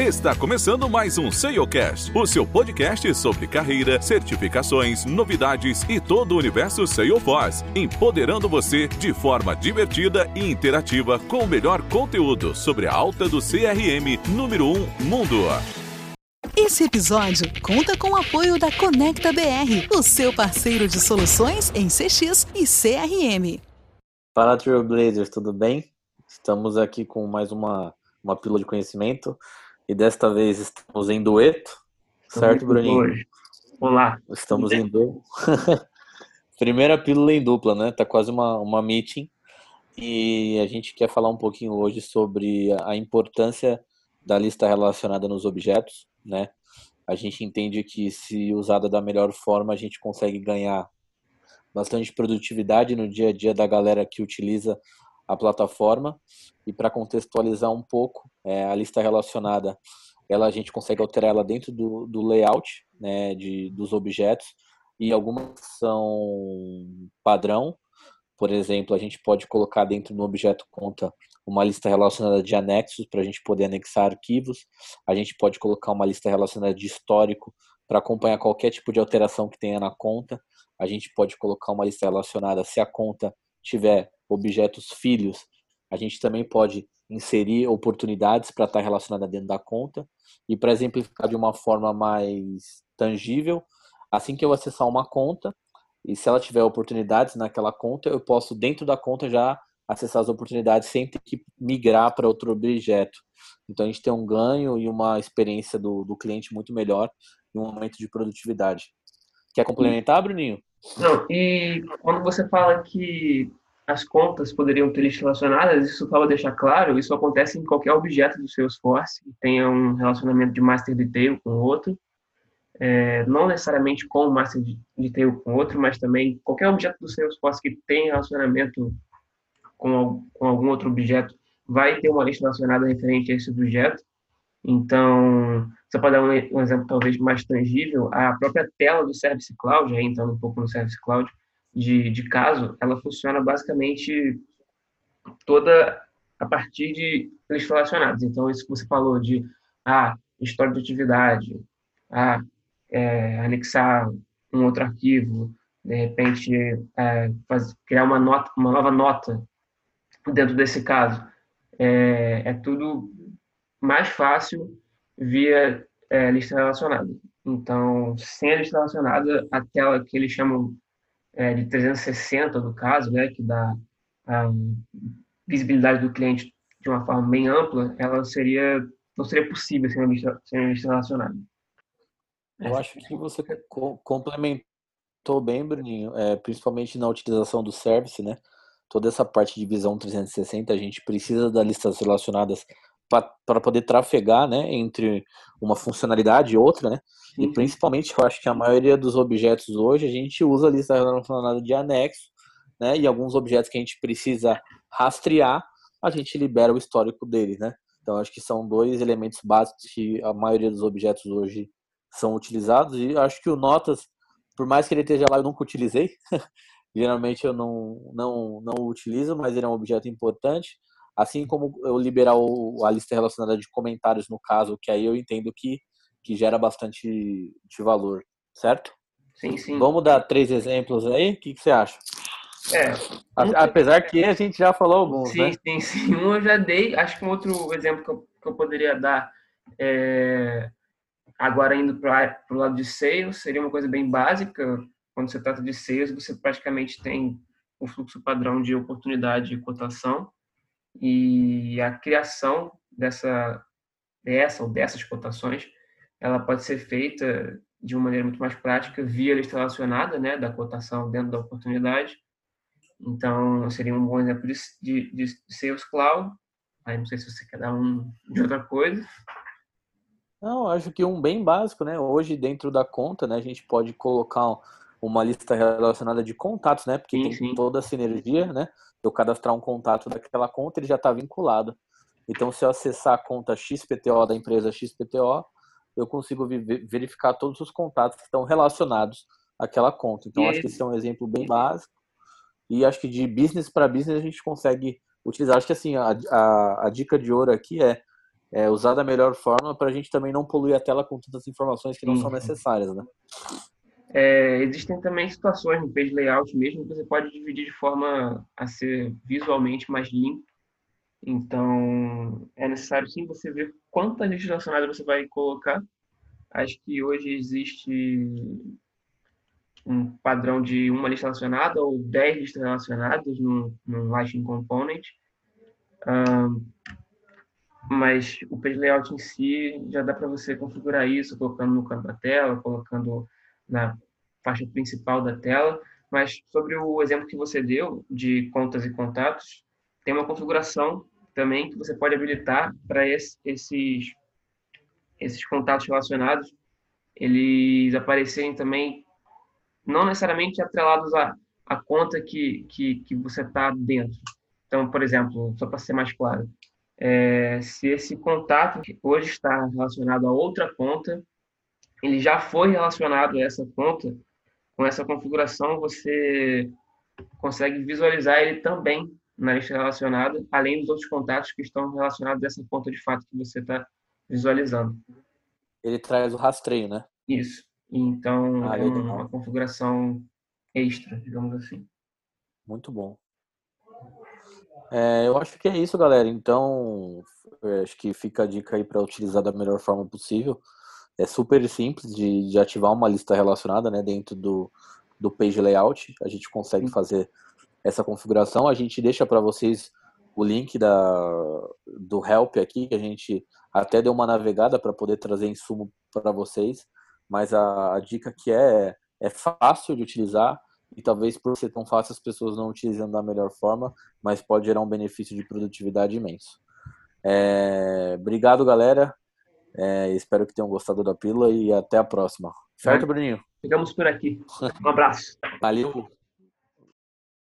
Está começando mais um SEOcast, o seu podcast sobre carreira, certificações, novidades e todo o universo Salesforce, empoderando você de forma divertida e interativa com o melhor conteúdo sobre a alta do CRM número 1 um mundo. Esse episódio conta com o apoio da Conecta BR, o seu parceiro de soluções em CX e CRM. Fala Trailblazers, tudo bem? Estamos aqui com mais uma, uma pílula de conhecimento. E desta vez estamos em dueto, certo, Bruninho? Olá. Estamos em dupla. Primeira pílula em dupla, né? Tá quase uma, uma meeting. E a gente quer falar um pouquinho hoje sobre a importância da lista relacionada nos objetos, né? A gente entende que se usada da melhor forma, a gente consegue ganhar bastante produtividade no dia a dia da galera que utiliza a plataforma. E para contextualizar um pouco, é, a lista relacionada, ela a gente consegue alterar ela dentro do, do layout né, de, dos objetos e algumas são padrão. Por exemplo, a gente pode colocar dentro do objeto conta uma lista relacionada de anexos para a gente poder anexar arquivos. A gente pode colocar uma lista relacionada de histórico para acompanhar qualquer tipo de alteração que tenha na conta. A gente pode colocar uma lista relacionada se a conta tiver objetos filhos, a gente também pode inserir oportunidades para estar relacionada dentro da conta. E para exemplificar de uma forma mais tangível, assim que eu acessar uma conta, e se ela tiver oportunidades naquela conta, eu posso, dentro da conta, já acessar as oportunidades sem ter que migrar para outro objeto. Então a gente tem um ganho e uma experiência do, do cliente muito melhor e um aumento de produtividade. Quer complementar, Bruninho? Não, e quando você fala que as contas poderiam ter relacionadas, isso só para deixar claro, isso acontece em qualquer objeto do Salesforce que tenha um relacionamento de master detail com outro, é, não necessariamente com o master detail com outro, mas também qualquer objeto do Salesforce que tenha relacionamento com, com algum outro objeto vai ter uma lista relacionada referente a esse objeto. Então, você pode dar um, um exemplo talvez mais tangível, a própria tela do Service Cloud, aí entrando um pouco no Service Cloud, de, de caso, ela funciona basicamente toda a partir de listas relacionadas. Então, isso que você falou de ah, história de atividade, ah, é, anexar um outro arquivo, de repente é, criar uma, nota, uma nova nota dentro desse caso. É, é tudo mais fácil via é, lista relacionada. Então, sem a lista relacionada, aquela que eles chamam é, de 360 do caso, né, que dá a visibilidade do cliente de uma forma bem ampla, ela seria não seria possível sem uma lista, sem lista relacionada. Eu acho que você complementou bem, Bruninho, é, principalmente na utilização do service, né? Toda essa parte de visão 360, a gente precisa das listas relacionadas para poder trafegar, né, entre uma funcionalidade e outra, né? E principalmente, eu acho que a maioria dos objetos hoje a gente usa a lista relacionada de anexo, né? E alguns objetos que a gente precisa rastrear, a gente libera o histórico deles, né? Então, acho que são dois elementos básicos que a maioria dos objetos hoje são utilizados. E acho que o Notas, por mais que ele esteja lá, eu nunca utilizei. Geralmente eu não, não, não utilizo, mas ele é um objeto importante. Assim como eu liberar o, a lista relacionada de comentários no caso, que aí eu entendo que que gera bastante de valor, certo? Sim, sim. Vamos dar três exemplos aí? O que, que você acha? É. Apesar que a gente já falou alguns, sim, né? Sim, sim. Um eu já dei. Acho que um outro exemplo que eu, que eu poderia dar é, agora indo para o lado de sales seria uma coisa bem básica. Quando você trata de sales, você praticamente tem um fluxo padrão de oportunidade e cotação e a criação dessa dessa ou dessas cotações ela pode ser feita de uma maneira muito mais prática via lista relacionada, né, da cotação dentro da oportunidade. Então, seria um bom exemplo de, de, de Sales Cloud. Aí não sei se você quer dar um de outra coisa. Não, acho que um bem básico, né? Hoje, dentro da conta, né, a gente pode colocar uma lista relacionada de contatos, né? Porque sim, tem sim. toda a sinergia, né? Eu cadastrar um contato daquela conta, ele já está vinculado. Então, se eu acessar a conta XPTO da empresa XPTO, eu consigo verificar todos os contatos que estão relacionados àquela conta. Então, acho que esse é um exemplo bem básico. E acho que de business para business a gente consegue utilizar. Acho que assim, a, a, a, dica de ouro aqui é é, usar da melhor forma para a gente também não poluir a tela com tantas informações que não são necessárias, né? É, existem também situações no page layout mesmo que você pode dividir de forma a ser visualmente mais limpo. Então, é necessário sim você ver quantas listas relacionadas você vai colocar. Acho que hoje existe um padrão de uma lista relacionada ou 10 listas relacionadas no, no Lightning Component. Um, mas o page layout em si já dá para você configurar isso colocando no canto da tela, colocando na faixa principal da tela. Mas sobre o exemplo que você deu de contas e contatos, tem uma configuração também que você pode habilitar para esse, esses esses contatos relacionados eles aparecerem também não necessariamente atrelados à, à conta que, que, que você está dentro. Então, por exemplo, só para ser mais claro, é, se esse contato que hoje está relacionado a outra conta, ele já foi relacionado a essa conta, com essa configuração você consegue visualizar ele também na lista relacionada, além dos outros contatos que estão relacionados a essa conta de fato que você está visualizando. Ele traz o rastreio, né? Isso. Então, ah, é uma configuração extra, digamos assim. Muito bom. É, eu acho que é isso, galera. Então, acho que fica a dica aí para utilizar da melhor forma possível. É super simples de, de ativar uma lista relacionada né, dentro do, do page layout. A gente consegue fazer essa configuração. A gente deixa para vocês o link da, do help aqui, que a gente até deu uma navegada para poder trazer insumo para vocês. Mas a, a dica que é, é fácil de utilizar, e talvez por ser tão fácil as pessoas não utilizando da melhor forma, mas pode gerar um benefício de produtividade imenso. É, obrigado, galera. É, espero que tenham gostado da pílula e até a próxima. Certo, Bruninho? Ficamos por aqui. Um abraço. Valeu.